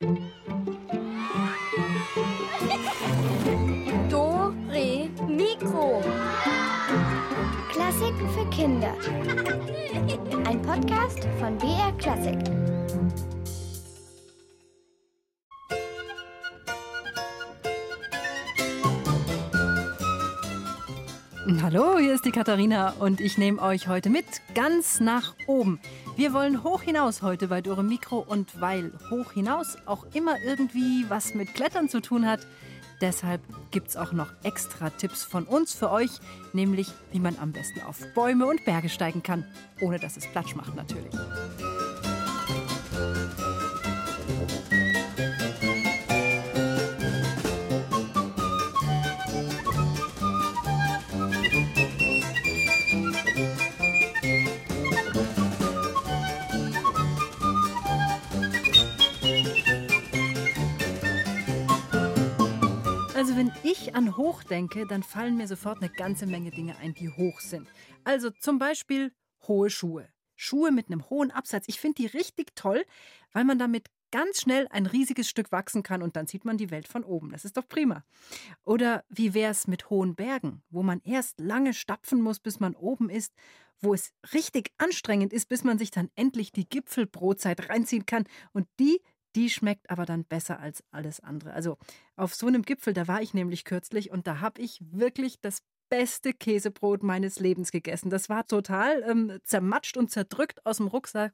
Do, Re, Mikro. Klassiken für Kinder. Ein Podcast von BR Klassik. Hallo, hier ist die Katharina und ich nehme euch heute mit ganz nach oben. Wir wollen hoch hinaus heute bei Dore Mikro und weil hoch hinaus auch immer irgendwie was mit Klettern zu tun hat, deshalb gibt es auch noch extra Tipps von uns für euch, nämlich wie man am besten auf Bäume und Berge steigen kann, ohne dass es Platsch macht natürlich. Wenn ich an hoch denke, dann fallen mir sofort eine ganze Menge Dinge ein, die hoch sind. Also zum Beispiel hohe Schuhe. Schuhe mit einem hohen Absatz. Ich finde die richtig toll, weil man damit ganz schnell ein riesiges Stück wachsen kann und dann sieht man die Welt von oben. Das ist doch prima. Oder wie wäre es mit hohen Bergen, wo man erst lange stapfen muss, bis man oben ist, wo es richtig anstrengend ist, bis man sich dann endlich die Gipfelbrotzeit reinziehen kann und die die schmeckt aber dann besser als alles andere. Also auf so einem Gipfel, da war ich nämlich kürzlich und da habe ich wirklich das beste Käsebrot meines Lebens gegessen. Das war total ähm, zermatscht und zerdrückt aus dem Rucksack.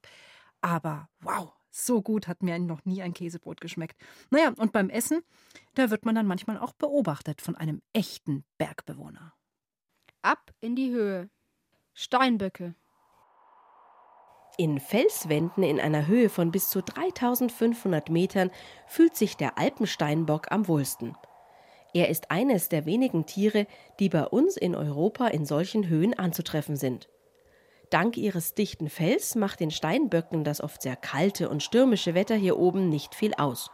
Aber wow, so gut hat mir noch nie ein Käsebrot geschmeckt. Naja, und beim Essen, da wird man dann manchmal auch beobachtet von einem echten Bergbewohner. Ab in die Höhe. Steinböcke. In Felswänden in einer Höhe von bis zu 3500 Metern fühlt sich der Alpensteinbock am wohlsten. Er ist eines der wenigen Tiere, die bei uns in Europa in solchen Höhen anzutreffen sind. Dank ihres dichten Fells macht den Steinböcken das oft sehr kalte und stürmische Wetter hier oben nicht viel aus.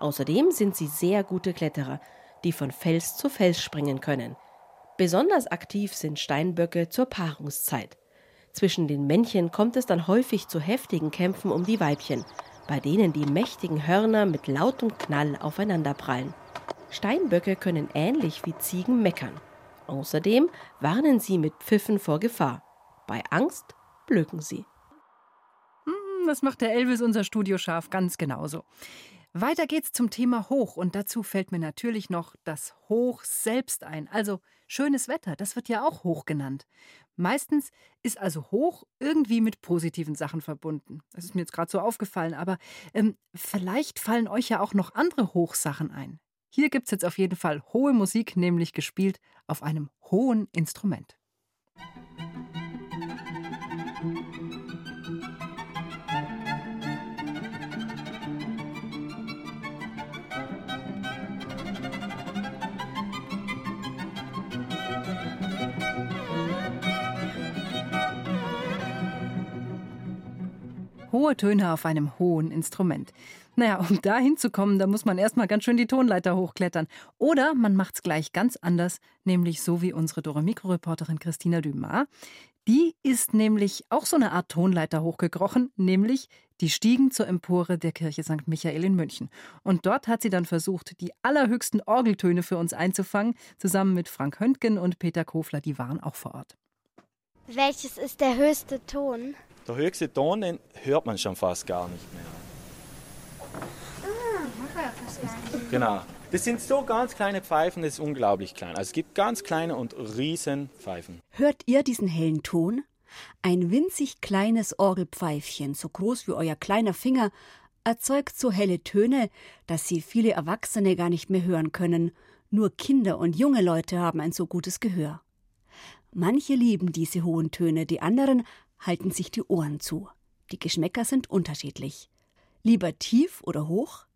Außerdem sind sie sehr gute Kletterer, die von Fels zu Fels springen können. Besonders aktiv sind Steinböcke zur Paarungszeit. Zwischen den Männchen kommt es dann häufig zu heftigen Kämpfen um die Weibchen, bei denen die mächtigen Hörner mit lautem Knall aufeinanderprallen. Steinböcke können ähnlich wie Ziegen meckern. Außerdem warnen sie mit Pfiffen vor Gefahr. Bei Angst blöken sie. Hm, das macht der Elvis, unser Studioschaf, ganz genauso. Weiter geht's zum Thema Hoch und dazu fällt mir natürlich noch das Hoch selbst ein. Also schönes Wetter, das wird ja auch Hoch genannt. Meistens ist also Hoch irgendwie mit positiven Sachen verbunden. Das ist mir jetzt gerade so aufgefallen, aber ähm, vielleicht fallen euch ja auch noch andere Hochsachen ein. Hier gibt's jetzt auf jeden Fall hohe Musik, nämlich gespielt auf einem hohen Instrument. Hohe Töne auf einem hohen Instrument. Naja, um da hinzukommen, da muss man erstmal ganz schön die Tonleiter hochklettern. Oder man macht's gleich ganz anders, nämlich so wie unsere Dora-Mikro-Reporterin Christina Dumas. Die ist nämlich auch so eine Art Tonleiter hochgekrochen, nämlich die Stiegen zur Empore der Kirche St. Michael in München. Und dort hat sie dann versucht, die allerhöchsten Orgeltöne für uns einzufangen, zusammen mit Frank Höntgen und Peter Kofler, die waren auch vor Ort. Welches ist der höchste Ton? Der höchste Ton, den hört man schon fast gar nicht mehr. Genau. Das sind so ganz kleine Pfeifen, das ist unglaublich klein. Also es gibt ganz kleine und riesen Pfeifen. Hört ihr diesen hellen Ton? Ein winzig kleines Orgelpfeifchen, so groß wie euer kleiner Finger, erzeugt so helle Töne, dass sie viele Erwachsene gar nicht mehr hören können. Nur Kinder und junge Leute haben ein so gutes Gehör. Manche lieben diese hohen Töne, die anderen halten sich die Ohren zu. Die Geschmäcker sind unterschiedlich. Lieber tief oder hoch?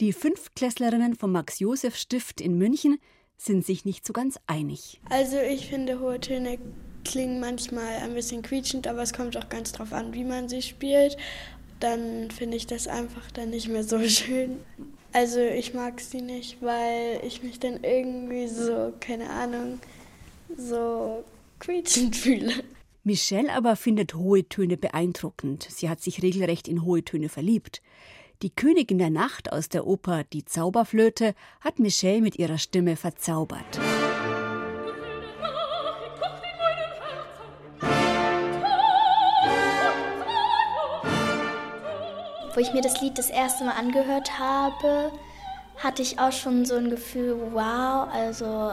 Die Fünftklässlerinnen vom Max-Josef-Stift in München sind sich nicht so ganz einig. Also ich finde, hohe Töne klingen manchmal ein bisschen quietschend, aber es kommt auch ganz drauf an, wie man sie spielt. Dann finde ich das einfach dann nicht mehr so schön. Also ich mag sie nicht, weil ich mich dann irgendwie so, keine Ahnung, so quietschend fühle. Michelle aber findet hohe Töne beeindruckend. Sie hat sich regelrecht in hohe Töne verliebt. Die Königin der Nacht aus der Oper Die Zauberflöte hat Michelle mit ihrer Stimme verzaubert. Wo ich mir das Lied das erste Mal angehört habe, hatte ich auch schon so ein Gefühl, wow, also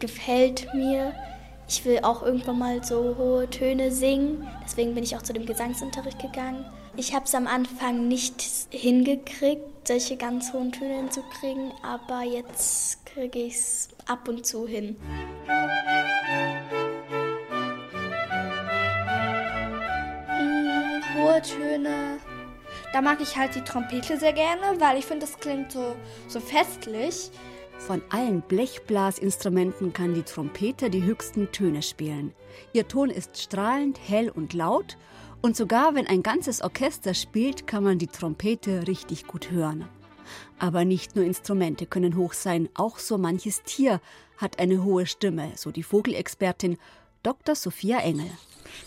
gefällt mir. Ich will auch irgendwann mal so hohe Töne singen. Deswegen bin ich auch zu dem Gesangsunterricht gegangen. Ich habe es am Anfang nicht hingekriegt, solche ganz hohen Töne hinzukriegen, aber jetzt kriege ich es ab und zu hin. Hm, hohe Töne. Da mag ich halt die Trompete sehr gerne, weil ich finde, das klingt so, so festlich. Von allen Blechblasinstrumenten kann die Trompete die höchsten Töne spielen. Ihr Ton ist strahlend, hell und laut und sogar wenn ein ganzes Orchester spielt, kann man die Trompete richtig gut hören. Aber nicht nur Instrumente können hoch sein, auch so manches Tier hat eine hohe Stimme, so die Vogelexpertin Dr. Sophia Engel.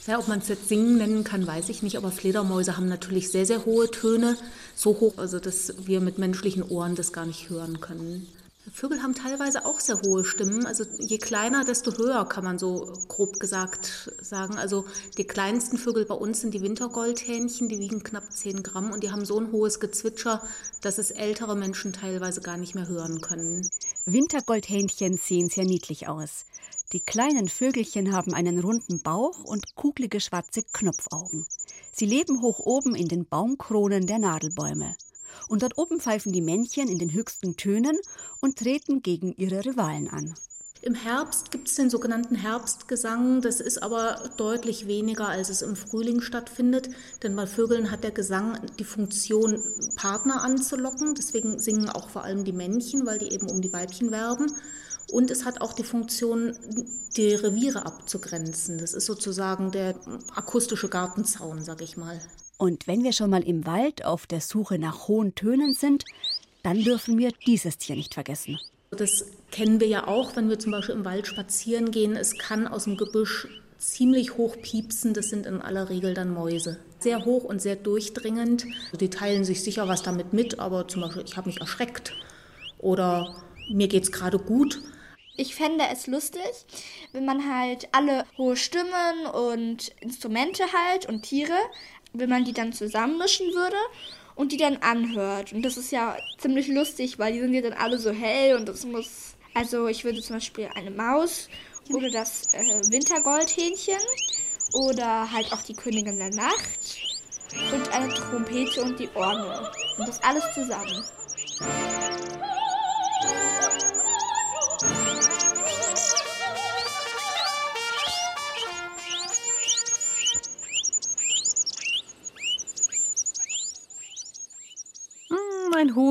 Ja, ob man es jetzt singen nennen kann, weiß ich nicht, aber Fledermäuse haben natürlich sehr, sehr hohe Töne, so hoch, also dass wir mit menschlichen Ohren das gar nicht hören können. Vögel haben teilweise auch sehr hohe Stimmen. Also je kleiner, desto höher, kann man so grob gesagt sagen. Also die kleinsten Vögel bei uns sind die Wintergoldhähnchen, die wiegen knapp 10 Gramm und die haben so ein hohes Gezwitscher, dass es ältere Menschen teilweise gar nicht mehr hören können. Wintergoldhähnchen sehen sehr niedlich aus. Die kleinen Vögelchen haben einen runden Bauch und kugelige schwarze Knopfaugen. Sie leben hoch oben in den Baumkronen der Nadelbäume. Und dort oben pfeifen die Männchen in den höchsten Tönen und treten gegen ihre Rivalen an. Im Herbst gibt es den sogenannten Herbstgesang. Das ist aber deutlich weniger, als es im Frühling stattfindet. Denn bei Vögeln hat der Gesang die Funktion, Partner anzulocken. Deswegen singen auch vor allem die Männchen, weil die eben um die Weibchen werben. Und es hat auch die Funktion, die Reviere abzugrenzen. Das ist sozusagen der akustische Gartenzaun, sag ich mal. Und wenn wir schon mal im Wald auf der Suche nach hohen Tönen sind, dann dürfen wir dieses Tier nicht vergessen. Das kennen wir ja auch, wenn wir zum Beispiel im Wald spazieren gehen. Es kann aus dem Gebüsch ziemlich hoch piepsen. Das sind in aller Regel dann Mäuse. Sehr hoch und sehr durchdringend. Die teilen sich sicher was damit mit, aber zum Beispiel, ich habe mich erschreckt oder mir geht es gerade gut. Ich fände es lustig, wenn man halt alle hohe Stimmen und Instrumente halt und Tiere wenn man die dann zusammenmischen würde und die dann anhört. Und das ist ja ziemlich lustig, weil die sind ja dann alle so hell und das muss. Also ich würde zum Beispiel eine Maus oder das äh, Wintergoldhähnchen oder halt auch die Königin der Nacht und eine Trompete und die Orgel. Und das alles zusammen.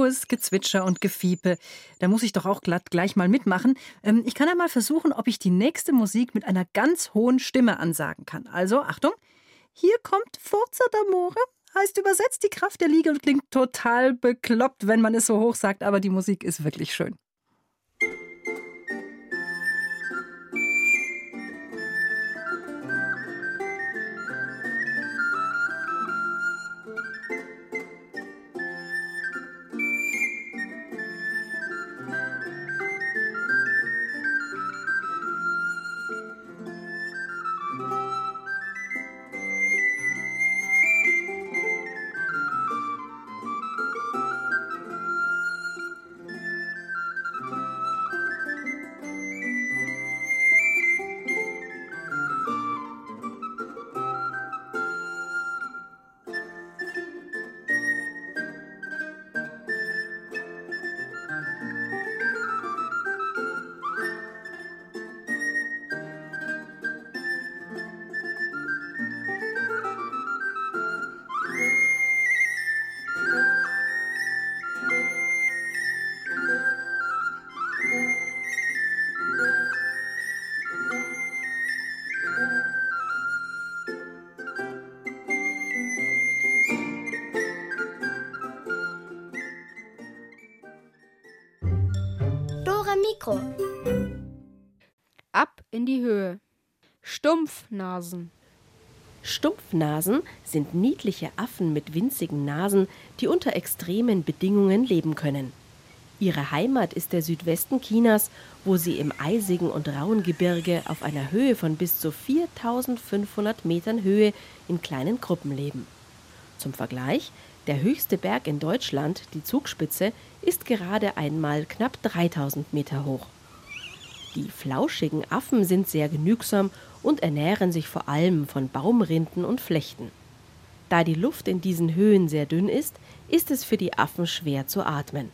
Hohes Gezwitscher und Gefiepe. Da muss ich doch auch glatt gleich mal mitmachen. Ähm, ich kann ja mal versuchen, ob ich die nächste Musik mit einer ganz hohen Stimme ansagen kann. Also, Achtung, hier kommt Forza d'Amore. Heißt übersetzt die Kraft der Liege und klingt total bekloppt, wenn man es so hoch sagt, aber die Musik ist wirklich schön. Mikro. Ab in die Höhe. Stumpfnasen. Stumpfnasen sind niedliche Affen mit winzigen Nasen, die unter extremen Bedingungen leben können. Ihre Heimat ist der Südwesten Chinas, wo sie im eisigen und rauen Gebirge auf einer Höhe von bis zu 4500 Metern Höhe in kleinen Gruppen leben. Zum Vergleich, der höchste Berg in Deutschland, die Zugspitze, ist gerade einmal knapp 3000 Meter hoch. Die flauschigen Affen sind sehr genügsam und ernähren sich vor allem von Baumrinden und Flechten. Da die Luft in diesen Höhen sehr dünn ist, ist es für die Affen schwer zu atmen.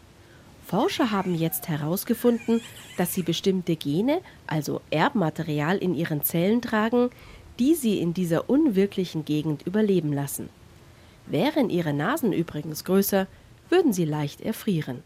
Forscher haben jetzt herausgefunden, dass sie bestimmte Gene, also Erbmaterial in ihren Zellen tragen, die sie in dieser unwirklichen Gegend überleben lassen. Wären ihre Nasen übrigens größer, würden sie leicht erfrieren.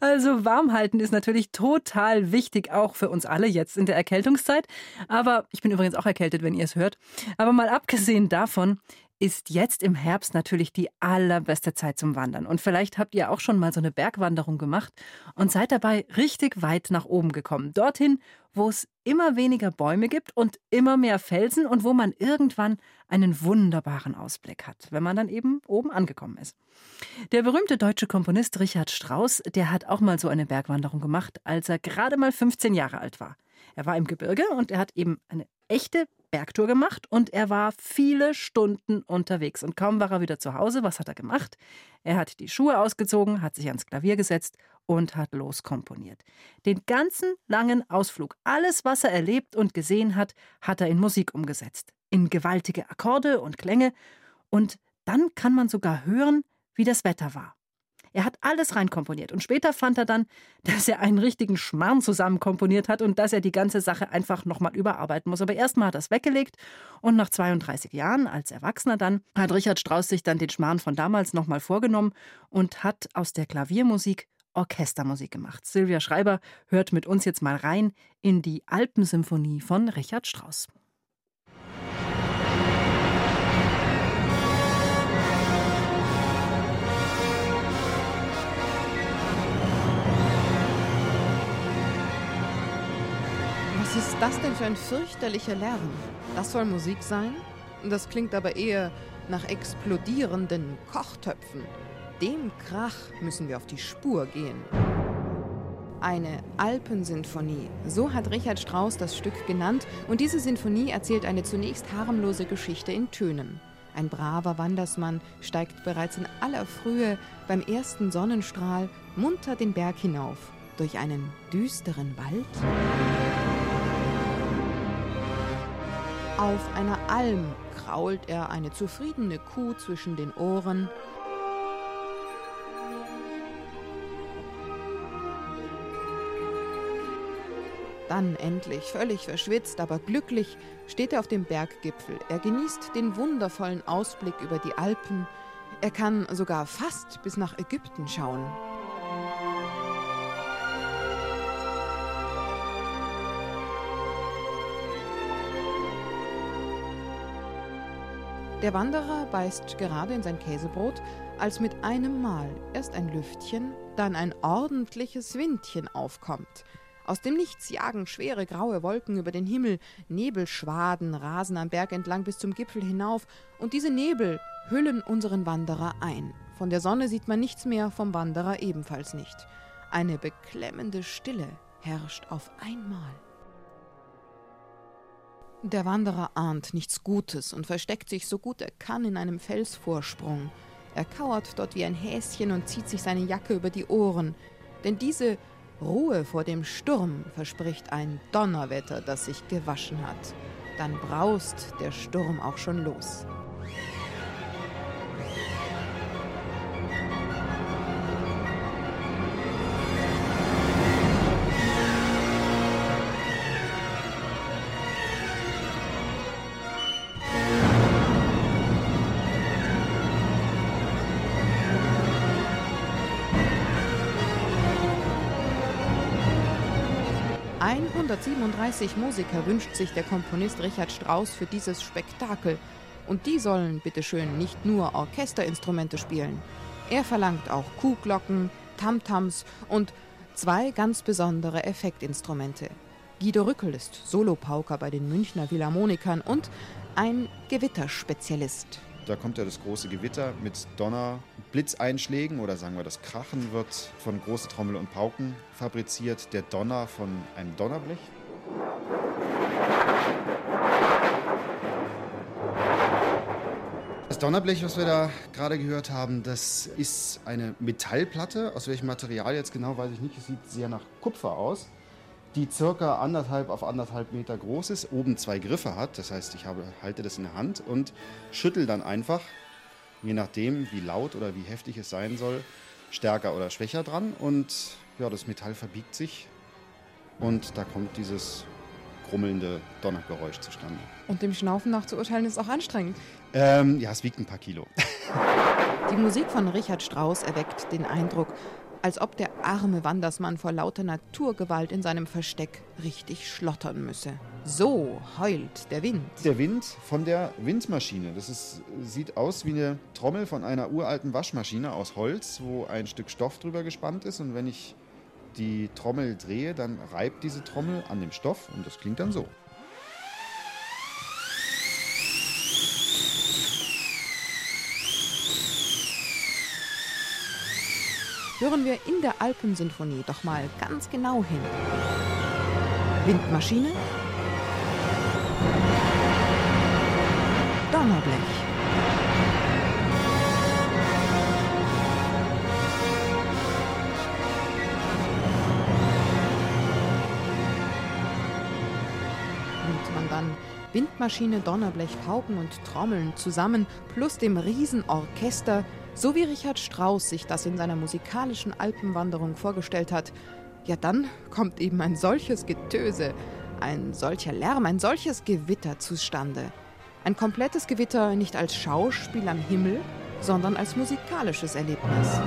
Also warm halten ist natürlich total wichtig, auch für uns alle jetzt in der Erkältungszeit. Aber ich bin übrigens auch erkältet, wenn ihr es hört. Aber mal abgesehen davon ist jetzt im Herbst natürlich die allerbeste Zeit zum Wandern. Und vielleicht habt ihr auch schon mal so eine Bergwanderung gemacht und seid dabei richtig weit nach oben gekommen. Dorthin, wo es immer weniger Bäume gibt und immer mehr Felsen und wo man irgendwann einen wunderbaren Ausblick hat, wenn man dann eben oben angekommen ist. Der berühmte deutsche Komponist Richard Strauss, der hat auch mal so eine Bergwanderung gemacht, als er gerade mal 15 Jahre alt war. Er war im Gebirge und er hat eben eine echte Bergtour gemacht und er war viele Stunden unterwegs. Und kaum war er wieder zu Hause, was hat er gemacht? Er hat die Schuhe ausgezogen, hat sich ans Klavier gesetzt und hat loskomponiert. Den ganzen langen Ausflug, alles, was er erlebt und gesehen hat, hat er in Musik umgesetzt. In gewaltige Akkorde und Klänge. Und dann kann man sogar hören, wie das Wetter war. Er hat alles reinkomponiert. Und später fand er dann, dass er einen richtigen Schmarrn zusammenkomponiert hat und dass er die ganze Sache einfach nochmal überarbeiten muss. Aber erstmal hat er es weggelegt und nach 32 Jahren, als Erwachsener dann, hat Richard Strauss sich dann den Schmarrn von damals nochmal vorgenommen und hat aus der Klaviermusik Orchestermusik gemacht. Silvia Schreiber hört mit uns jetzt mal rein in die Alpensymphonie von Richard Strauss. Was ist das denn für ein fürchterlicher Lärm? Das soll Musik sein? Das klingt aber eher nach explodierenden Kochtöpfen. Dem Krach müssen wir auf die Spur gehen. Eine Alpensinfonie, so hat Richard Strauss das Stück genannt, und diese Sinfonie erzählt eine zunächst harmlose Geschichte in Tönen. Ein braver Wandersmann steigt bereits in aller Frühe beim ersten Sonnenstrahl munter den Berg hinauf, durch einen düsteren Wald. Auf einer Alm krault er eine zufriedene Kuh zwischen den Ohren. Dann endlich, völlig verschwitzt, aber glücklich, steht er auf dem Berggipfel. Er genießt den wundervollen Ausblick über die Alpen. Er kann sogar fast bis nach Ägypten schauen. Der Wanderer beißt gerade in sein Käsebrot, als mit einem Mal erst ein Lüftchen, dann ein ordentliches Windchen aufkommt. Aus dem Nichts jagen schwere graue Wolken über den Himmel, Nebelschwaden rasen am Berg entlang bis zum Gipfel hinauf, und diese Nebel hüllen unseren Wanderer ein. Von der Sonne sieht man nichts mehr, vom Wanderer ebenfalls nicht. Eine beklemmende Stille herrscht auf einmal. Der Wanderer ahnt nichts Gutes und versteckt sich so gut er kann in einem Felsvorsprung. Er kauert dort wie ein Häschen und zieht sich seine Jacke über die Ohren. Denn diese Ruhe vor dem Sturm verspricht ein Donnerwetter, das sich gewaschen hat. Dann braust der Sturm auch schon los. 137 Musiker wünscht sich der Komponist Richard Strauss für dieses Spektakel. Und die sollen bitteschön nicht nur Orchesterinstrumente spielen. Er verlangt auch Kuhglocken, Tamtams und zwei ganz besondere Effektinstrumente. Guido Rückel ist Solopauker bei den Münchner Philharmonikern und ein Gewitterspezialist. Da kommt ja das große Gewitter mit Donner, Blitzeinschlägen oder sagen wir das Krachen wird von große Trommel und Pauken fabriziert, der Donner von einem Donnerblech. Das Donnerblech, was wir da gerade gehört haben, das ist eine Metallplatte. Aus welchem Material jetzt genau, weiß ich nicht. Es sieht sehr nach Kupfer aus die circa anderthalb auf anderthalb Meter groß ist, oben zwei Griffe hat. Das heißt, ich habe, halte das in der Hand und schüttel dann einfach, je nachdem, wie laut oder wie heftig es sein soll, stärker oder schwächer dran. Und ja, das Metall verbiegt sich und da kommt dieses grummelnde Donnergeräusch zustande. Und dem Schnaufen nach zu urteilen ist auch anstrengend. Ähm, ja, es wiegt ein paar Kilo. Die Musik von Richard Strauss erweckt den Eindruck, als ob der arme Wandersmann vor lauter Naturgewalt in seinem Versteck richtig schlottern müsse. So heult der Wind. Der Wind von der Windmaschine. Das ist, sieht aus wie eine Trommel von einer uralten Waschmaschine aus Holz, wo ein Stück Stoff drüber gespannt ist. Und wenn ich die Trommel drehe, dann reibt diese Trommel an dem Stoff und das klingt dann so. Hören wir in der Alpensinfonie doch mal ganz genau hin. Windmaschine, Donnerblech. Und man dann Windmaschine, Donnerblech, Pauken und Trommeln zusammen plus dem Riesenorchester so wie Richard Strauss sich das in seiner musikalischen Alpenwanderung vorgestellt hat, ja dann kommt eben ein solches Getöse, ein solcher Lärm, ein solches Gewitter zustande. Ein komplettes Gewitter nicht als Schauspiel am Himmel, sondern als musikalisches Erlebnis.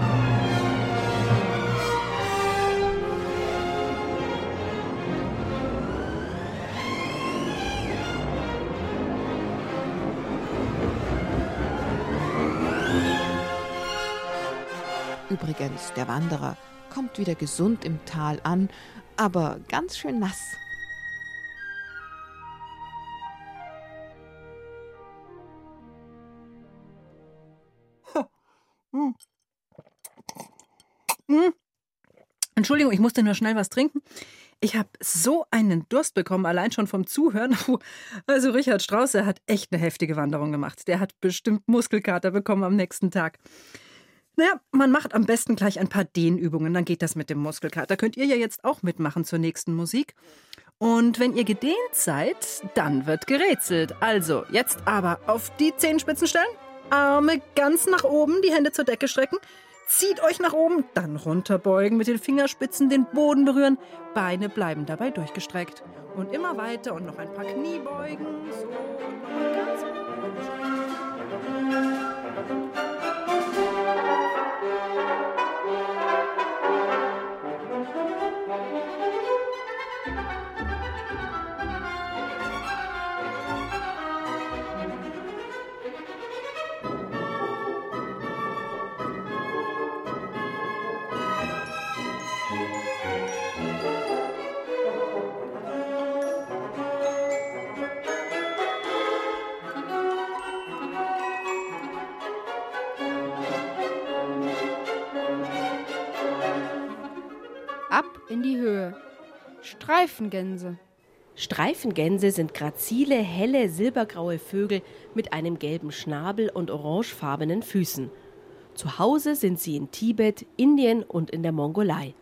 Übrigens, der Wanderer kommt wieder gesund im Tal an, aber ganz schön nass. Entschuldigung, ich musste nur schnell was trinken. Ich habe so einen Durst bekommen, allein schon vom Zuhören. Also Richard Strauss, der hat echt eine heftige Wanderung gemacht. Der hat bestimmt Muskelkater bekommen am nächsten Tag. Naja, man macht am besten gleich ein paar Dehnübungen, dann geht das mit dem Muskelkater. Könnt ihr ja jetzt auch mitmachen zur nächsten Musik. Und wenn ihr gedehnt seid, dann wird gerätselt. Also, jetzt aber auf die Zehenspitzen stellen, Arme ganz nach oben, die Hände zur Decke strecken, zieht euch nach oben, dann runterbeugen, mit den Fingerspitzen den Boden berühren, Beine bleiben dabei durchgestreckt. Und immer weiter und noch ein paar Kniebeugen. So, und nochmal ganz Streifengänse. Streifengänse sind grazile, helle, silbergraue Vögel mit einem gelben Schnabel und orangefarbenen Füßen. Zu Hause sind sie in Tibet, Indien und in der Mongolei.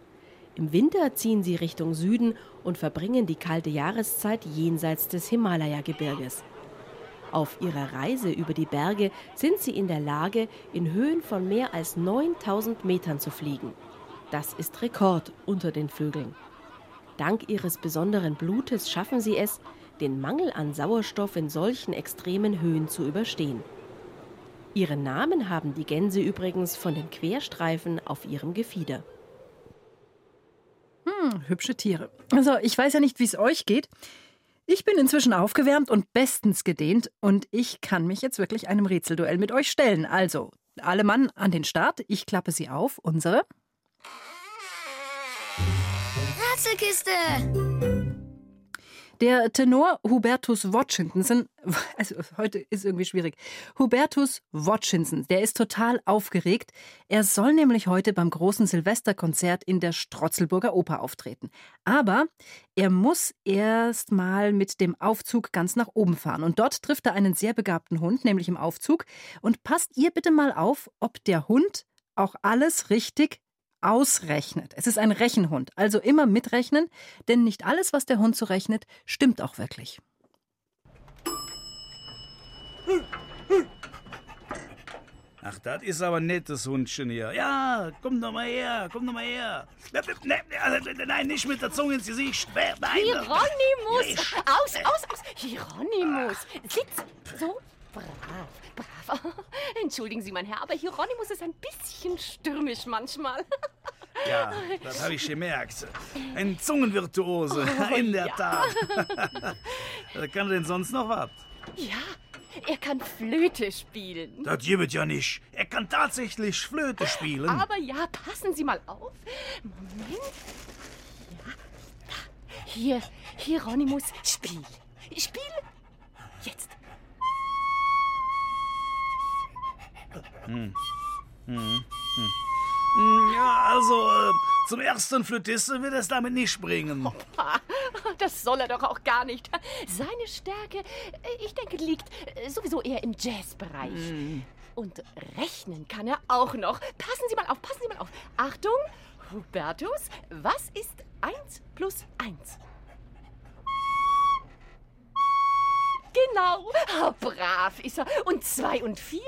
Im Winter ziehen sie Richtung Süden und verbringen die kalte Jahreszeit jenseits des Himalaya-Gebirges. Auf ihrer Reise über die Berge sind sie in der Lage, in Höhen von mehr als 9000 Metern zu fliegen. Das ist Rekord unter den Vögeln. Dank ihres besonderen Blutes schaffen sie es, den Mangel an Sauerstoff in solchen extremen Höhen zu überstehen. Ihren Namen haben die Gänse übrigens von den Querstreifen auf ihrem Gefieder. Hm, hübsche Tiere. Also, ich weiß ja nicht, wie es euch geht. Ich bin inzwischen aufgewärmt und bestens gedehnt und ich kann mich jetzt wirklich einem Rätselduell mit euch stellen. Also, alle Mann an den Start. Ich klappe sie auf. Unsere Rätselkiste! Der Tenor Hubertus Watchinson, also heute ist irgendwie schwierig. Hubertus Watchinson, der ist total aufgeregt. Er soll nämlich heute beim großen Silvesterkonzert in der Strotzelburger Oper auftreten. Aber er muss erst mal mit dem Aufzug ganz nach oben fahren. Und dort trifft er einen sehr begabten Hund, nämlich im Aufzug. Und passt ihr bitte mal auf, ob der Hund auch alles richtig ausrechnet. Es ist ein Rechenhund, also immer mitrechnen, denn nicht alles, was der Hund so rechnet, stimmt auch wirklich. Ach, das ist aber ein nettes Hundchen hier. Ja, komm doch mal her, komm doch mal her. Ne, ne, also, nein, nicht mit der Zunge ins Gesicht. Nein, Hieronymus! Aus, aus, aus! Hieronymus! Sitz! So, brav, brav. Entschuldigen Sie, mein Herr, aber Hieronymus ist ein bisschen stürmisch manchmal. Ja, das habe ich gemerkt. Ein Zungenvirtuose, Oh, in der ja. Tat. Kann er denn sonst noch was? Ja, er kann Flöte spielen. Das gibt ja nicht. Er kann tatsächlich Flöte spielen. Aber ja, passen Sie mal auf. Moment. Ja. Hier, Hieronymus, spiel. Spiel. Jetzt. Hm. Hm. Hm. Ja, also, äh, zum ersten Flötisten wird es damit nicht bringen. Ha, Das soll er doch auch gar nicht. Seine Stärke, äh, ich denke, liegt äh, sowieso eher im Jazzbereich. Hm. Und rechnen kann er auch noch. Passen Sie mal auf, passen Sie mal auf. Achtung, Hubertus, was ist 1 plus 1? Genau, Ah, brav ist er. Und 2 und 4?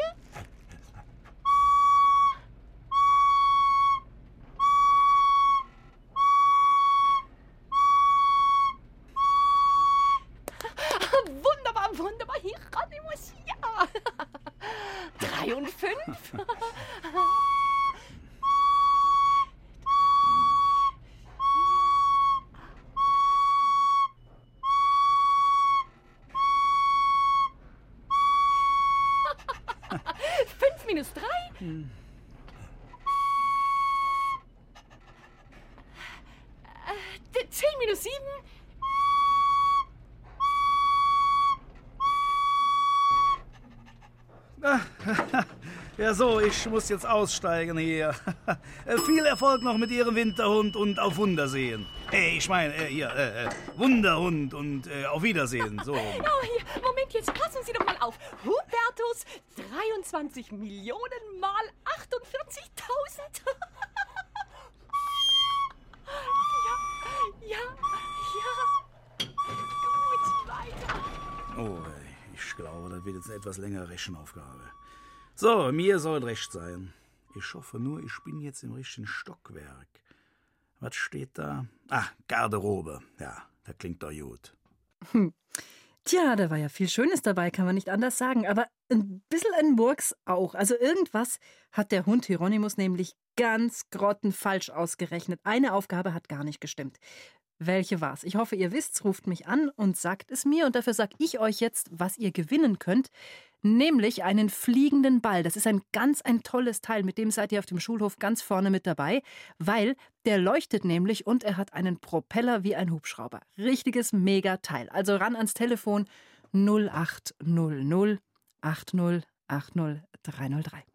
So, ich muss jetzt aussteigen hier. Äh, Viel Erfolg noch mit Ihrem Winterhund und auf Wiedersehen. Äh, ich meine, äh, hier, äh, äh, Wunderhund und äh, auf Wiedersehen. So. Oh, hier, Moment, jetzt passen Sie doch mal auf. Hubertus, 23 Millionen mal 48.000. ja, ja, ja. Gut, weiter. Oh, ich glaube, das wird jetzt eine etwas längere Rechenaufgabe. So, mir soll recht sein. Ich hoffe nur, ich bin jetzt im richtigen Stockwerk. Was steht da? Ah, Garderobe. Ja, das klingt doch gut. Hm. Tja, da war ja viel Schönes dabei, kann man nicht anders sagen. Aber ein bisschen ein Murks auch. Also irgendwas hat der Hund Hieronymus nämlich ganz grottenfalsch ausgerechnet. Eine Aufgabe hat gar nicht gestimmt. Welche war's? Ich hoffe, ihr wisst's, ruft mich an und sagt es mir. Und dafür sag ich euch jetzt, was ihr gewinnen könnt. Nämlich einen fliegenden Ball. Das ist ein ganz ein tolles Teil. Mit dem seid ihr auf dem Schulhof ganz vorne mit dabei, weil der leuchtet nämlich und er hat einen Propeller wie ein Hubschrauber. Richtiges Megateil. Also ran ans Telefon 0800 80 80 303.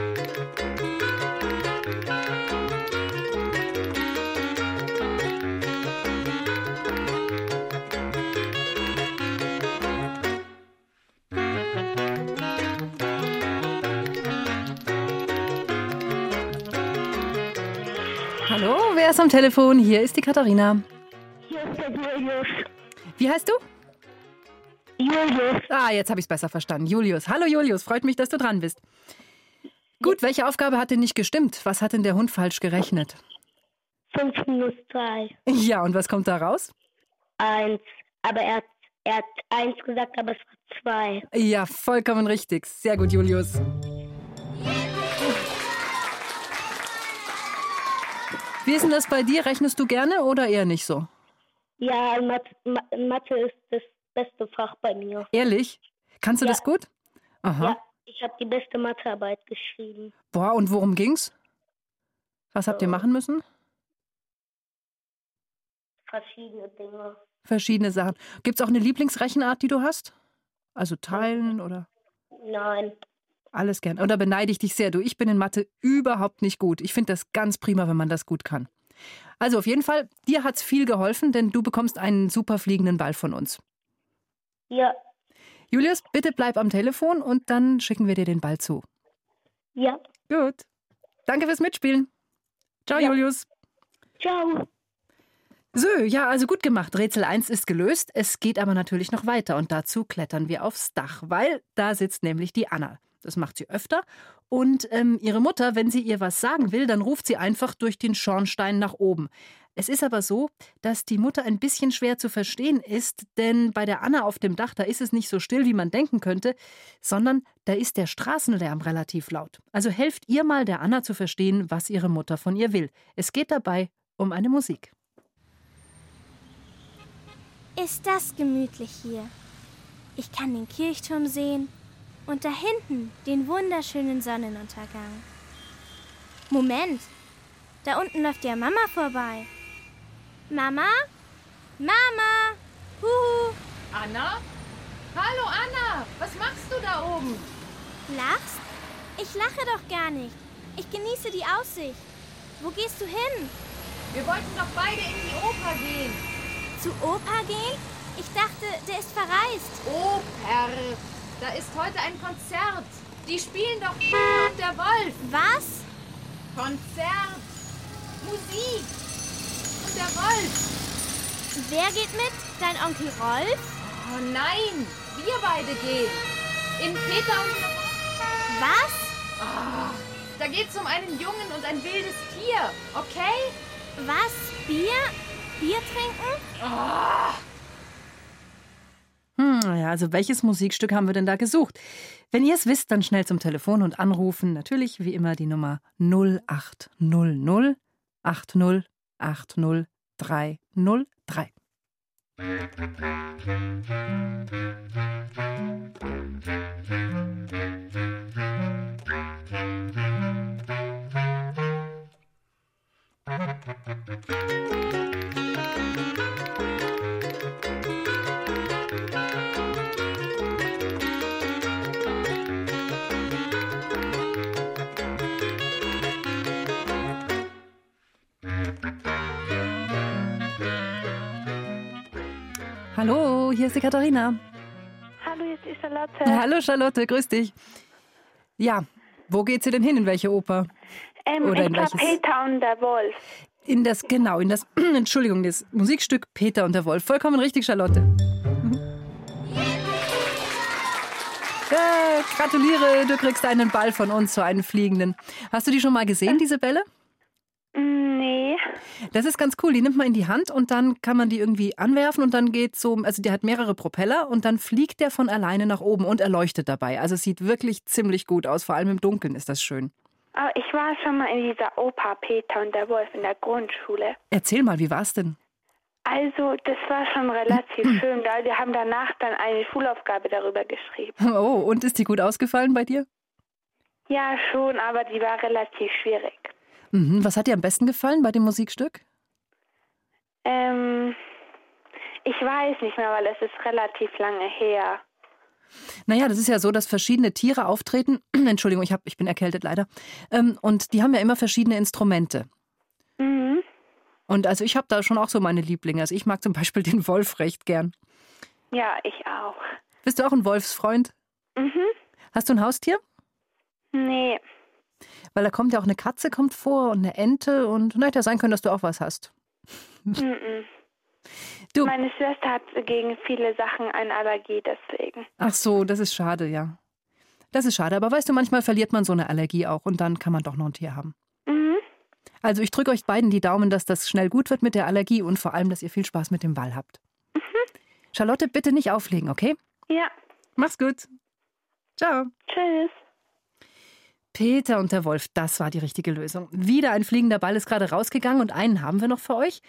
Hallo, wer ist am Telefon? Hier ist die Katharina. Hier ist der Julius. Wie heißt du? Julius. Ah, jetzt habe ich es besser verstanden. Julius. Hallo Julius, freut mich, dass du dran bist. Gut, welche Aufgabe hat denn nicht gestimmt? Was hat denn der Hund falsch gerechnet? 5 minus 2. Ja, und was kommt da raus? 1. Aber er hat, er hat 1 gesagt, aber es war 2. Ja, vollkommen richtig. Sehr gut, Julius. Wie ist denn das bei dir? Rechnest du gerne oder eher nicht so? Ja, Mathe, Ma- Mathe ist das beste Fach bei mir. Ehrlich? Kannst du Ja. das gut? Aha. Ja, ich habe die beste Mathearbeit geschrieben. Boah, und worum ging's? Was habt ihr machen müssen? Verschiedene Dinge. Verschiedene Sachen. Gibt's auch eine Lieblingsrechenart, die du hast? Also teilen oder Nein. Alles gern. Oder beneide ich dich sehr. Du, ich bin in Mathe überhaupt nicht gut. Ich finde das ganz prima, wenn man das gut kann. Also auf jeden Fall, dir hat's viel geholfen, denn du bekommst einen super fliegenden Ball von uns. Ja, Julius, bitte bleib am Telefon und dann schicken wir dir den Ball zu. ja. Gut. Danke fürs Mitspielen. Ciao, Ja. Julius. Ciao. So, ja, also gut gemacht. Rätsel 1 ist gelöst. Es geht aber natürlich noch weiter und dazu klettern wir aufs Dach, weil da sitzt nämlich die Anna. Das macht sie öfter. Und ähm, ihre Mutter, wenn sie ihr was sagen will, dann ruft sie einfach durch den Schornstein nach oben. Es ist aber so, dass die Mutter ein bisschen schwer zu verstehen ist, denn bei der Anna auf dem Dach, da ist es nicht so still, wie man denken könnte, sondern da ist der Straßenlärm relativ laut. Also helft ihr mal der Anna zu verstehen, was ihre Mutter von ihr will. Es geht dabei um eine Musik. Ist das gemütlich hier? Ich kann den Kirchturm sehen und da hinten den wunderschönen Sonnenuntergang. Moment, da unten läuft ja Mama vorbei. Mama? Mama? Huhu. Anna? Hallo Anna, was machst du da oben? Lachst? Ich lache doch gar nicht. Ich genieße die Aussicht. Wo gehst du hin? Wir wollten doch beide in die Oper gehen. Zu Opa gehen? Ich dachte, der ist verreist. Oper. Da ist heute ein Konzert. Die spielen doch und der Wolf. Was? Konzert. Musik. Und der Wolf. Wer geht mit? Dein Onkel Rolf? Oh nein, wir beide gehen. In Peter und. Was? Ah, da geht's um einen Jungen und ein wildes Tier, okay? Was? Bier? Bier trinken? Ah. Hm, ja, also welches Musikstück haben wir denn da gesucht? Wenn ihr es wisst, dann schnell zum Telefon und anrufen. Natürlich wie immer die Nummer 0800 80 80 303. Hallo, hier ist die Katharina. Hallo, hier ist die Charlotte. Hallo Charlotte, grüß dich. Ja, wo geht sie denn hin? In welche Oper? Ähm, Oder in welches? Peter und der Wolf. In das, genau, in das, Entschuldigung, das Musikstück Peter und der Wolf. Vollkommen richtig, Charlotte. Mhm. Äh, gratuliere, du kriegst einen Ball von uns, so einen fliegenden. Hast du die schon mal gesehen, diese Bälle? Nee. Das ist ganz cool. Die nimmt man in die Hand und dann kann man die irgendwie anwerfen und dann geht so, also der hat mehrere Propeller und dann fliegt der von alleine nach oben und erleuchtet dabei. Also es sieht wirklich ziemlich gut aus. Vor allem im Dunkeln ist das schön. Aber ich war schon mal in dieser Oper Peter und der Wolf in der Grundschule. Erzähl mal, wie war's denn? Also, das war schon relativ schön. Da, wir haben danach dann eine Schulaufgabe darüber geschrieben. Oh, und ist die gut ausgefallen bei dir? Ja, schon, aber die war relativ schwierig. Mhm. Was hat dir am besten gefallen bei dem Musikstück? Ähm, ich weiß nicht mehr, weil es ist relativ lange her. Naja, das ist ja so, dass verschiedene Tiere auftreten. Entschuldigung, ich, hab, ich bin erkältet leider. Ähm, und die haben ja immer verschiedene Instrumente. Und also ich habe da schon auch so meine Lieblinge. Also ich mag zum Beispiel den Wolf recht gern. Ja, ich auch. Bist du auch ein Wolfsfreund? Mhm. Hast du ein Haustier? Nee. Weil da kommt ja auch eine Katze kommt vor und eine Ente und na, hätte ja sein können, dass du auch was hast. Mhm. Du- Meine Schwester hat gegen viele Sachen eine Allergie, deswegen. Ach so, das ist schade, ja. Das ist schade, aber weißt du, manchmal verliert man so eine Allergie auch und dann kann man doch noch ein Tier haben. Mhm. Also ich drücke euch beiden die Daumen, dass das schnell gut wird mit der Allergie und vor allem, dass ihr viel Spaß mit dem Ball habt. Charlotte, bitte nicht auflegen, okay? Ja. Mach's gut. Ciao. Tschüss. Peter und der Wolf, das war die richtige Lösung. Wieder ein fliegender Ball ist gerade rausgegangen und einen haben wir noch für euch.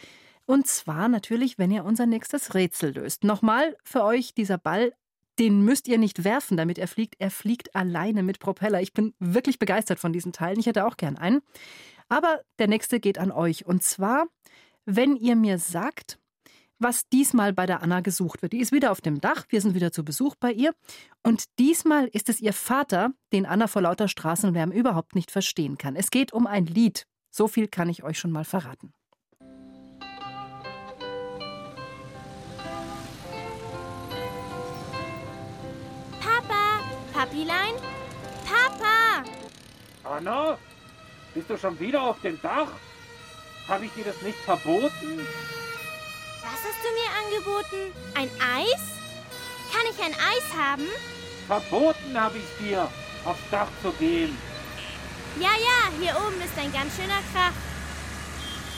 Und zwar natürlich, wenn ihr unser nächstes Rätsel löst. Nochmal für euch dieser Ball. Den müsst ihr nicht werfen, damit er fliegt. Er fliegt alleine mit Propeller. Ich bin wirklich begeistert von diesen Teilen. Ich hätte auch gern einen. Aber der nächste geht an euch. Und zwar, wenn ihr mir sagt, was diesmal bei der Anna gesucht wird. Die ist wieder auf dem Dach, wir sind wieder zu Besuch bei ihr. Und diesmal ist es ihr Vater, den Anna vor lauter Straßenlärm überhaupt nicht verstehen kann. Es geht um ein Lied. So viel kann ich euch schon mal verraten. Papa, Papilein, Papa! Anna, bist du schon wieder auf dem Dach? Habe ich dir das nicht verboten? Was hast du mir angeboten? Ein Eis? Kann ich ein Eis haben? Verboten habe ich dir, aufs Dach zu gehen. Ja, ja, hier oben ist ein ganz schöner Krach.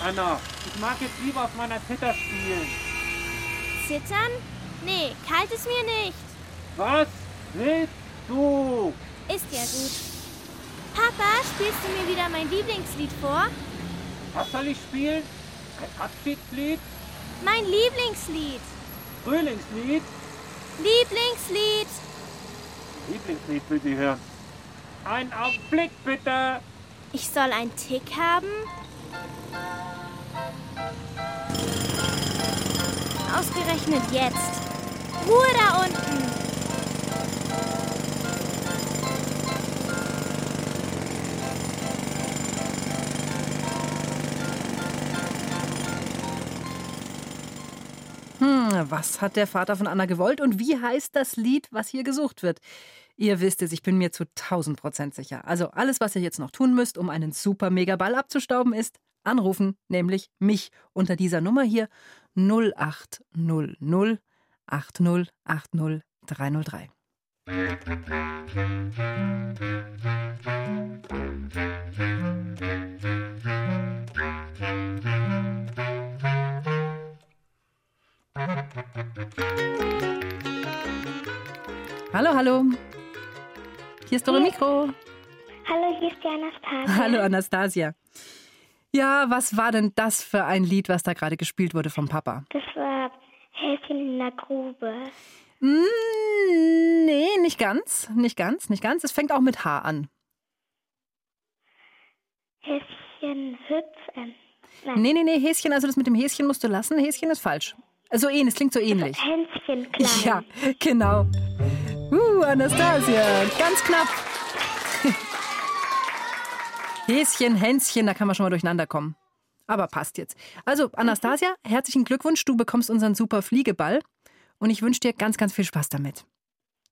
Anna, ich mag jetzt lieber auf meiner Zither spielen. Zittern? Nee, kalt ist mir nicht. Was willst du? Ist ja gut. Papa, spielst du mir wieder mein Lieblingslied vor? Was soll ich spielen? Ein Abschiedslied? Mein Lieblingslied. Frühlingslied? Lieblingslied. Lieblingslied will sie hören. Ein Augenblick bitte. Ich soll einen Tick haben? Ausgerechnet jetzt. Ruhe da unten. Was hat der Vater von Anna gewollt und wie heißt das Lied, was hier gesucht wird? Ihr wisst es, ich bin mir zu 1000 Prozent sicher. Also alles, was ihr jetzt noch tun müsst, um einen super Megaball abzustauben, ist anrufen, nämlich mich unter dieser Nummer hier 0800 80 80 303. Hallo, hallo. Hier ist eure Mikro. Hallo, hier ist die Anastasia. Hallo, Anastasia. Ja, was war denn das für ein Lied, was da gerade gespielt wurde vom Papa? Das war Häschen in der Grube. Mm, nee, nicht ganz. Nicht ganz, nicht ganz. Es fängt auch mit H an. Häschen hüpfen. Nein. Nee, nee, nee, Häschen, also das mit dem Häschen musst du lassen. Häschen ist falsch. So ähnlich, es klingt so ähnlich. Hänschen klein. Ja, genau. Uh, Anastasia, ganz knapp. Häschen, Hänschen, da kann man schon mal durcheinander kommen. Aber passt jetzt. Also, Anastasia, herzlichen Glückwunsch. Du bekommst unseren super Fliegeball. Und ich wünsche dir ganz, ganz viel Spaß damit.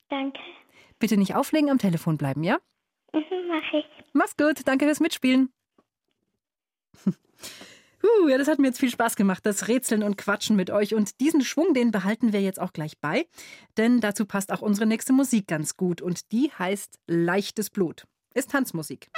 Danke. Bitte nicht auflegen, am Telefon bleiben, ja? Mhm, mach ich. Mach's gut. Danke fürs Mitspielen. Uh, ja, das hat mir jetzt viel Spaß gemacht, das Rätseln und Quatschen mit euch. Und diesen Schwung, den behalten wir jetzt auch gleich bei. Denn dazu passt auch unsere nächste Musik ganz gut. Und die heißt Leichtes Blut. Ist Tanzmusik.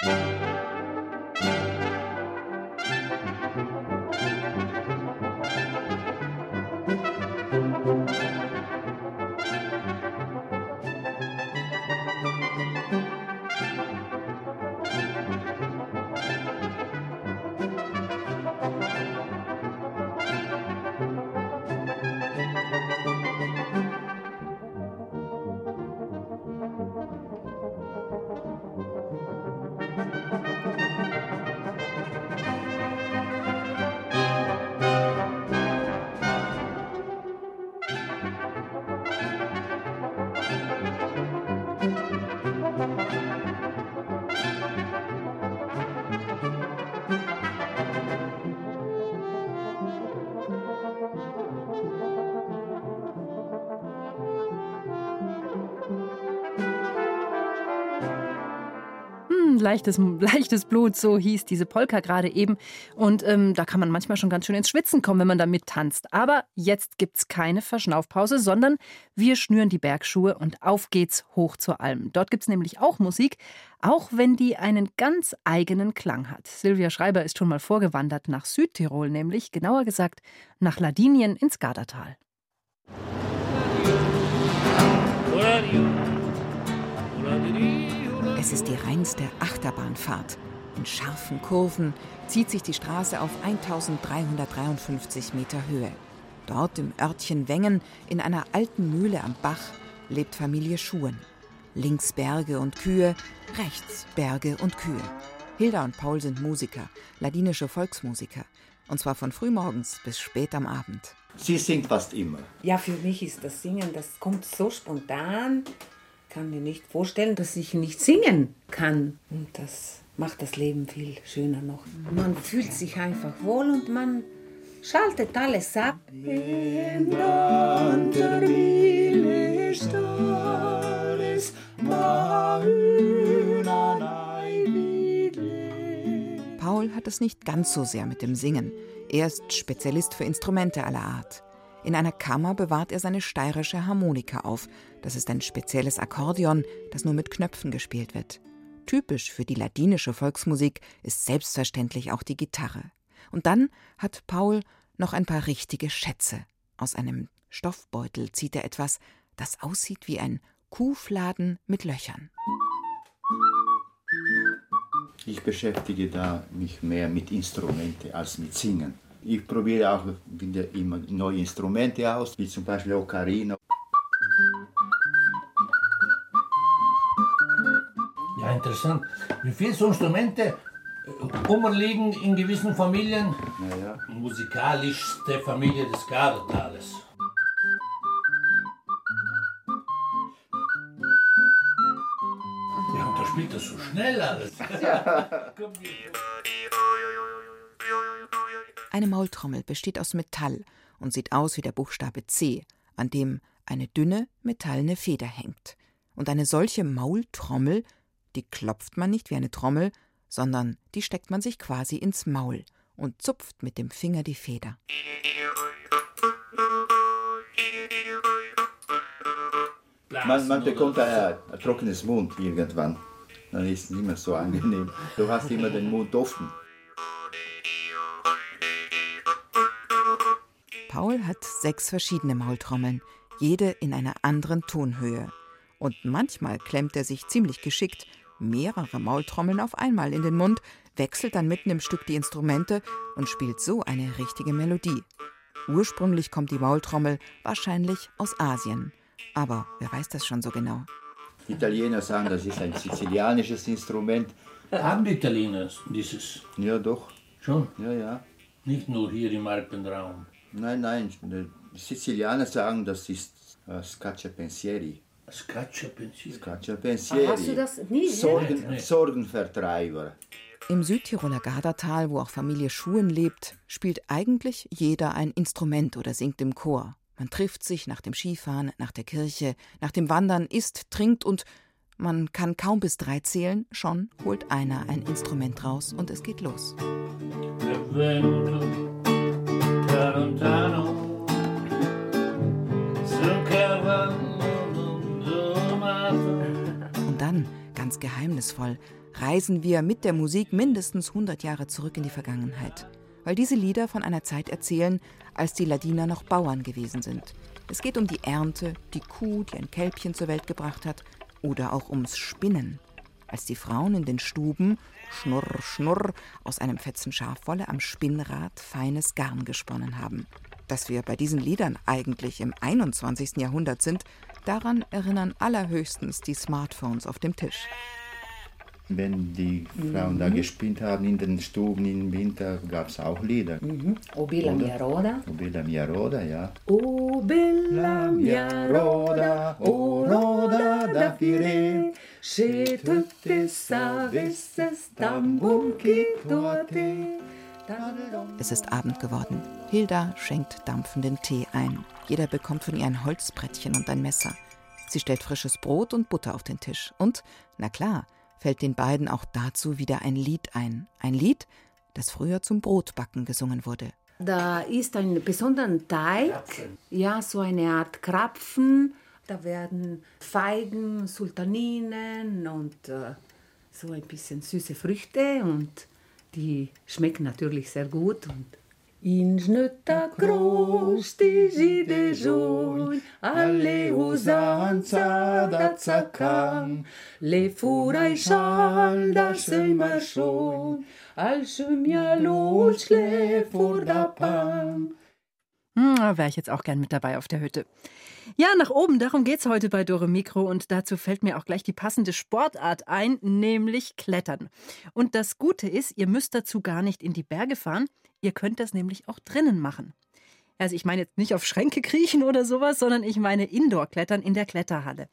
Leichtes, leichtes Blut, so hieß diese Polka gerade eben. Und ähm, da kann man manchmal schon ganz schön ins Schwitzen kommen, wenn man da mittanzt. Aber jetzt gibt's keine Verschnaufpause, sondern wir schnüren die Bergschuhe und auf geht's hoch zur Alm. Dort gibt's nämlich auch Musik, auch wenn die einen ganz eigenen Klang hat. Silvia Schreiber ist schon mal vorgewandert nach Südtirol, nämlich genauer gesagt nach Ladinien ins Gardatal. Es ist die reinste Achterbahnfahrt. In scharfen Kurven zieht sich die Straße auf 1353 Meter Höhe. Dort im Örtchen Wengen, in einer alten Mühle am Bach, lebt Familie Schuhen. Links Berge und Kühe, rechts Berge und Kühe. Hilda und Paul sind Musiker, ladinische Volksmusiker. Und zwar von frühmorgens bis spät am Abend. Sie singt fast immer. Ja, für mich ist das Singen, das kommt so spontan. Ich kann mir nicht vorstellen, dass ich nicht singen kann. Und das macht das Leben viel schöner noch. Man fühlt sich einfach wohl und man schaltet alles ab. Paul hat es nicht ganz so sehr mit dem Singen. Er ist Spezialist für Instrumente aller Art. In einer Kammer bewahrt er seine steirische Harmonika auf. Das ist ein spezielles Akkordeon, das nur mit Knöpfen gespielt wird. Typisch für die ladinische Volksmusik ist selbstverständlich auch die Gitarre. Und dann hat Paul noch ein paar richtige Schätze. Aus einem Stoffbeutel zieht er etwas, das aussieht wie ein Kuhfladen mit Löchern. Ich beschäftige da mich mehr mit Instrumenten als mit Singen. Ich probiere auch wieder immer neue Instrumente aus, wie zum Beispiel Ocarina. Ja, interessant. Wie viele so Instrumente umliegen in gewissen Familien? Naja. Musikalischste Familie des Gardetales. Ja, und da spielt das so schnell alles. Eine Maultrommel besteht aus Metall und sieht aus wie der Buchstabe C, an dem eine dünne metallene Feder hängt. Und eine solche Maultrommel, die klopft man nicht wie eine Trommel, sondern die steckt man sich quasi ins Maul und zupft mit dem Finger die Feder. Man, man bekommt ein, ein trockenes Mund irgendwann. Dann ist es nicht mehr so angenehm. Du hast immer den Mund offen. Paul hat sechs verschiedene Maultrommeln, jede in einer anderen Tonhöhe. Und manchmal klemmt er sich ziemlich geschickt mehrere Maultrommeln auf einmal in den Mund, wechselt dann mitten im Stück die Instrumente und spielt so eine richtige Melodie. Ursprünglich kommt die Maultrommel wahrscheinlich aus Asien. Aber wer weiß das schon so genau? Die Italiener sagen, das ist ein sizilianisches Instrument. Haben die Italiener dieses? Ja, doch. Schon? Ja, ja. Nicht nur hier im Alpenraum. Nein, nein. Die Sizilianer sagen, das ist äh, Scaccia Pensieri. Hast du das nie Sorgen, Nee. Sorgenvertreiber. Im Südtiroler Gardertal, wo auch Familie Schuhen lebt, spielt eigentlich jeder ein Instrument oder singt im Chor. Man trifft sich nach dem Skifahren, nach der Kirche, nach dem Wandern, isst, trinkt und man kann kaum bis drei zählen, schon holt einer ein Instrument raus und es geht los. È ganz geheimnisvoll, reisen wir mit der Musik mindestens 100 Jahre zurück in die Vergangenheit. Weil diese Lieder von einer Zeit erzählen, als die Ladiner noch Bauern gewesen sind. Es geht um die Ernte, die Kuh, die ein Kälbchen zur Welt gebracht hat, oder auch ums Spinnen. Als die Frauen in den Stuben, schnurr, schnurr, aus einem Fetzen Schafwolle am Spinnrad feines Garn gesponnen haben. Dass wir bei diesen Liedern eigentlich im 21. Jahrhundert sind, daran erinnern allerhöchstens die Smartphones auf dem Tisch. Wenn die Frauen da Mhm. gespinnt haben in den Stuben im Winter, gab es auch Lieder. Mhm. O bella mia roda. O bella mia roda, ja. O bella mia roda, o roda da Pire, se tutte savesses tan buon chito a te. Es ist Abend geworden. Hilda schenkt dampfenden Tee ein. Jeder bekommt von ihr ein Holzbrettchen und ein Messer. Sie stellt frisches Brot und Butter auf den Tisch. Und, na klar, fällt den beiden auch dazu wieder ein Lied ein. Ein Lied, das früher zum Brotbacken gesungen wurde. Da ist ein besonderer Teig, ja, so eine Art Krapfen. Da werden Feigen, Sultaninen und äh, so ein bisschen süße Früchte und die schmecken natürlich sehr gut. Und In Schnötter groß, die Siede schon, alle usanza da zakang, le furai schal da schon, als mir los le vor da pam. Hm, Wäre ich jetzt auch gern mit dabei auf der Hütte. Ja, nach oben, darum geht's heute bei Dore Mikro und dazu fällt mir auch gleich die passende Sportart ein, nämlich Klettern. Und das Gute ist, ihr müsst dazu gar nicht in die Berge fahren, ihr könnt das nämlich auch drinnen machen. Also ich meine jetzt nicht auf Schränke kriechen oder sowas, sondern ich meine Indoor-Klettern in der Kletterhalle.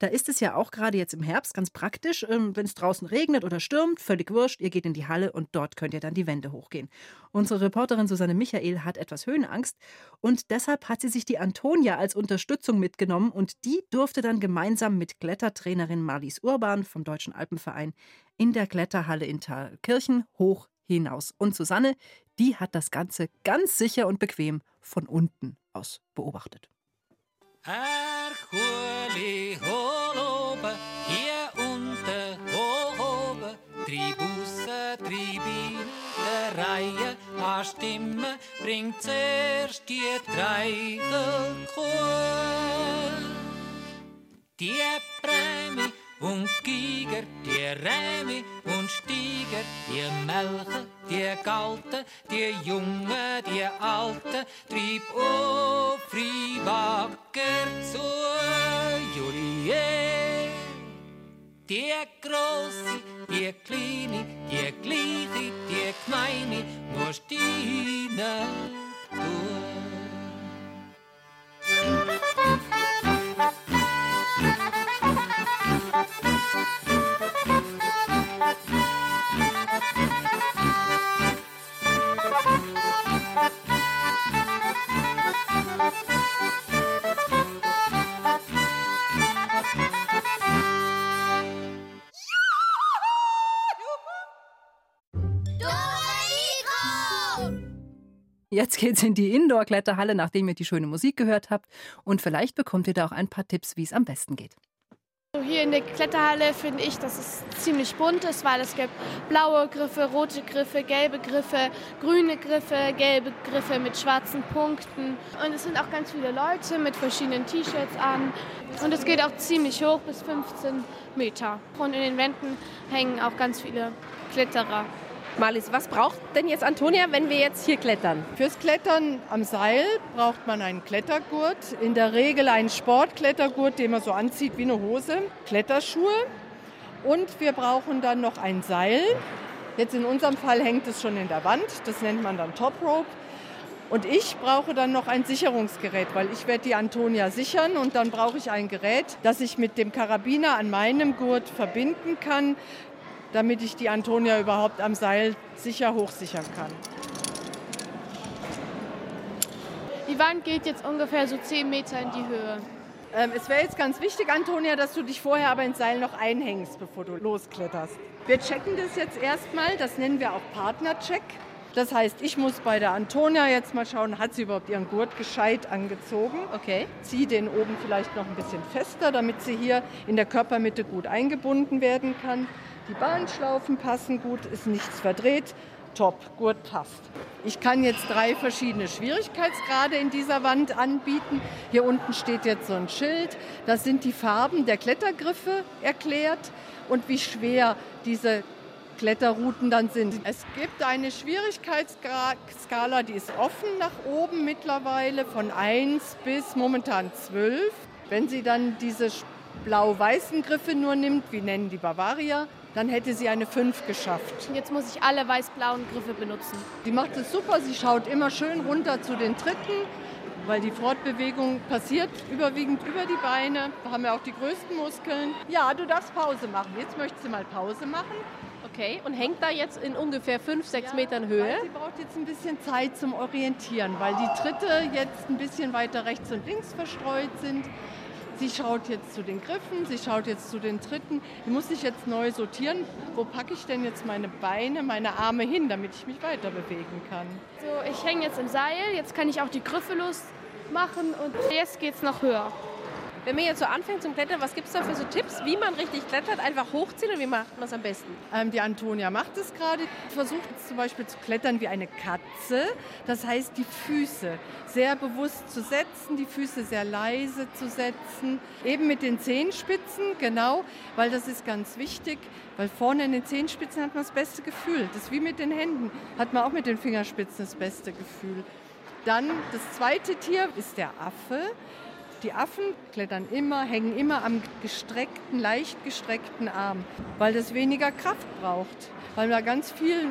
Da ist es ja auch gerade jetzt im Herbst ganz praktisch, ähm, wenn es draußen regnet oder stürmt, völlig wurscht, ihr geht in die Halle und dort könnt ihr dann die Wände hochgehen. Unsere Reporterin Susanne Michael hat etwas Höhenangst und deshalb hat sie sich die Antonia als Unterstützung mitgenommen und die durfte dann gemeinsam mit Klettertrainerin Marlies Urban vom Deutschen Alpenverein in der Kletterhalle in Thalkirchen hoch hinaus. Und Susanne, die hat das Ganze ganz sicher und bequem von unten aus beobachtet. Erchuli holobe, Reihe, a Stimme bringt zuerst die Treidelkuh. Die Prämie und Giger, die Rämi und Steiger, die Melche, die Galte, die Junge, die Alte, trieb Ofri wacker zu Julie. Die Große, die Kleine, die Gleiche, die Gemeine, nur Stine, du. Jetzt geht's in die Indoor-Kletterhalle, nachdem ihr die schöne Musik gehört habt. Und vielleicht bekommt ihr da auch ein paar Tipps, wie es am besten geht. Hier in der Kletterhalle finde ich, dass es ziemlich bunt ist, weil es gibt blaue Griffe, rote Griffe, gelbe Griffe, grüne Griffe, gelbe Griffe mit schwarzen Punkten. Und es sind auch ganz viele Leute mit verschiedenen T-Shirts an. Und es geht auch ziemlich hoch, bis 15 Meter. Und in den Wänden hängen auch ganz viele Kletterer. Marlies, was braucht denn jetzt Antonia, wenn wir jetzt hier klettern? Fürs Klettern am Seil braucht man einen Klettergurt, in der Regel einen Sportklettergurt, den man so anzieht wie eine Hose, Kletterschuhe und wir brauchen dann noch ein Seil. Jetzt in unserem Fall hängt es schon in der Wand, das nennt man dann Top Rope. Und ich brauche dann noch ein Sicherungsgerät, weil ich werde die Antonia sichern und dann brauche ich ein Gerät, das ich mit dem Karabiner an meinem Gurt verbinden kann, damit ich die Antonia überhaupt am Seil sicher hochsichern kann. Die Wand geht jetzt ungefähr so 10 Meter in die Höhe. Ähm, es wäre jetzt ganz wichtig, Antonia, dass du dich vorher aber ins Seil noch einhängst, bevor du loskletterst. Wir checken das jetzt erstmal, das nennen wir auch Partnercheck. Das heißt, ich muss bei der Antonia jetzt mal schauen, hat sie überhaupt ihren Gurt gescheit angezogen. Okay. Zieh den oben vielleicht noch ein bisschen fester, damit sie hier in der Körpermitte gut eingebunden werden kann. Die Bahnschlaufen passen gut, ist nichts verdreht. Top, Gurt passt. Ich kann jetzt drei verschiedene Schwierigkeitsgrade in dieser Wand anbieten. Hier unten steht jetzt so ein Schild. Das sind die Farben der Klettergriffe erklärt und wie schwer diese Kletterrouten dann sind. Es gibt eine Schwierigkeitsskala, die ist offen nach oben mittlerweile von 1 bis momentan 12. Wenn sie dann diese blau-weißen Griffe nur nimmt, wie nennen die Bavaria, dann hätte sie eine 5 geschafft. Jetzt muss ich alle weiß-blauen Griffe benutzen. Sie macht es super, sie schaut immer schön runter zu den Tritten, weil die Fortbewegung passiert überwiegend über die Beine. Da haben wir auch die größten Muskeln. Ja, du darfst Pause machen. Jetzt möchtest du mal Pause machen. Okay, und hängt da jetzt in ungefähr 5, 6 ja, Metern Höhe? Sie braucht jetzt ein bisschen Zeit zum Orientieren, weil die Tritte jetzt ein bisschen weiter rechts und links verstreut sind. Sie schaut jetzt zu den Griffen, sie schaut jetzt zu den Tritten. Die muss sich jetzt neu sortieren. Wo packe ich denn jetzt meine Beine, meine Arme hin, damit ich mich weiter bewegen kann? So, ich hänge jetzt im Seil. Jetzt kann ich auch die Griffe losmachen und jetzt geht es noch höher. Wenn man jetzt so anfängt zum Klettern, was gibt es da für so Tipps, wie man richtig klettert? Einfach hochziehen und wie macht man es am besten? Ähm, die Antonia macht es gerade. Versucht zum Beispiel zu klettern wie eine Katze. Das heißt, die Füße sehr bewusst zu setzen, die Füße sehr leise zu setzen. Eben mit den Zehenspitzen, genau, weil das ist ganz wichtig. Weil vorne in den Zehenspitzen hat man das beste Gefühl. Das ist wie mit den Händen, hat man auch mit den Fingerspitzen das beste Gefühl. Dann das zweite Tier ist der Affe. Die Affen klettern immer, hängen immer am gestreckten, leicht gestreckten Arm, weil das weniger Kraft braucht. Weil da ganz viele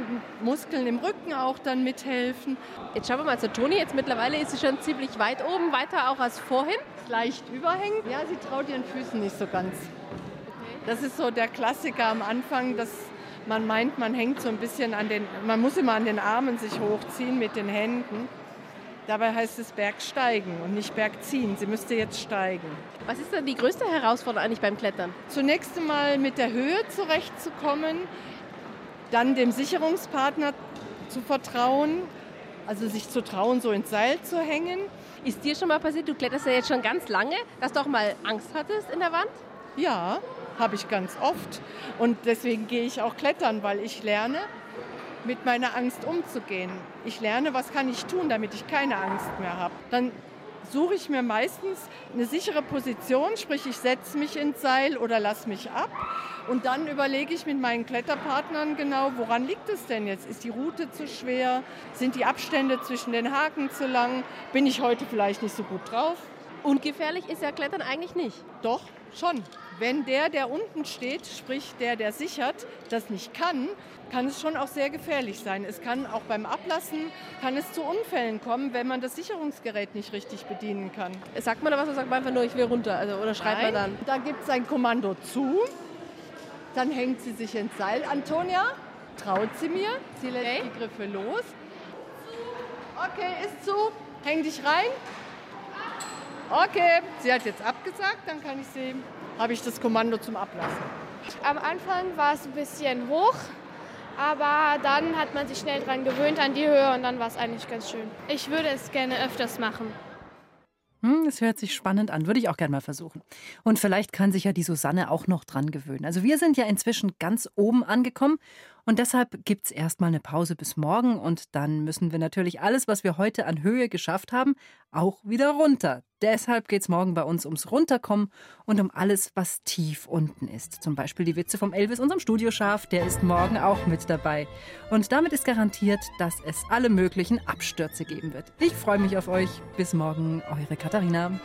Muskeln im Rücken auch dann mithelfen. Jetzt schauen wir mal zu Toni. Jetzt mittlerweile ist sie schon ziemlich weit oben, weiter auch als vorhin. Leicht überhängen. Ja, sie traut ihren Füßen nicht so ganz. Das ist so der Klassiker am Anfang, dass man meint, man hängt so ein bisschen an den, man muss immer an den Armen sich hochziehen mit den Händen. Dabei heißt es Bergsteigen und nicht Bergziehen. Sie müsste jetzt steigen. Was ist denn die größte Herausforderung eigentlich beim Klettern? Zunächst einmal mit der Höhe zurechtzukommen, dann dem Sicherungspartner zu vertrauen, also sich zu trauen, so ins Seil zu hängen. Ist dir schon mal passiert, du kletterst ja jetzt schon ganz lange, dass du auch mal Angst hattest in der Wand? Ja, habe ich ganz oft. Und deswegen gehe ich auch klettern, weil ich lerne, mit meiner Angst umzugehen. Ich lerne, was kann ich tun, damit ich keine Angst mehr habe. Dann suche ich mir meistens eine sichere Position, sprich ich setze mich ins Seil oder lasse mich ab. Und dann überlege ich mit meinen Kletterpartnern genau, woran liegt es denn jetzt? Ist die Route zu schwer? Sind die Abstände zwischen den Haken zu lang? Bin ich heute vielleicht nicht so gut drauf? Ungefährlich ist ja Klettern eigentlich nicht. Doch, schon. Wenn der, der unten steht, sprich der, der sichert, das nicht kann, kann es schon auch sehr gefährlich sein. Es kann auch beim Ablassen kann es zu Unfällen kommen, wenn man das Sicherungsgerät nicht richtig bedienen kann. Sagt man da was oder sagt man einfach nur, ich will runter? Also, oder schreibt Nein, man dann? Da gibt es ein Kommando zu. Dann hängt sie sich ins Seil. Antonia, traut sie mir. Sie lässt okay. die Griffe los. Okay, ist zu. Häng dich rein. Okay, sie hat jetzt abgesagt, dann kann ich sie, habe ich das Kommando zum Ablassen. Am Anfang war es ein bisschen hoch, aber dann hat man sich schnell daran gewöhnt an die Höhe und dann war es eigentlich ganz schön. Ich würde es gerne öfters machen. Hm, das hört sich spannend an, würde ich auch gerne mal versuchen. Und vielleicht kann sich ja die Susanne auch noch dran gewöhnen. Also wir sind ja inzwischen ganz oben angekommen und deshalb gibt es erstmal eine Pause bis morgen und dann müssen wir natürlich alles, was wir heute an Höhe geschafft haben, auch wieder runter. Deshalb geht es morgen bei uns ums Runterkommen und um alles, was tief unten ist. Zum Beispiel die Witze vom Elvis, unserem Studioschaf, der ist morgen auch mit dabei. Und damit ist garantiert, dass es alle möglichen Abstürze geben wird. Ich freue mich auf euch. Bis morgen, eure Katharina.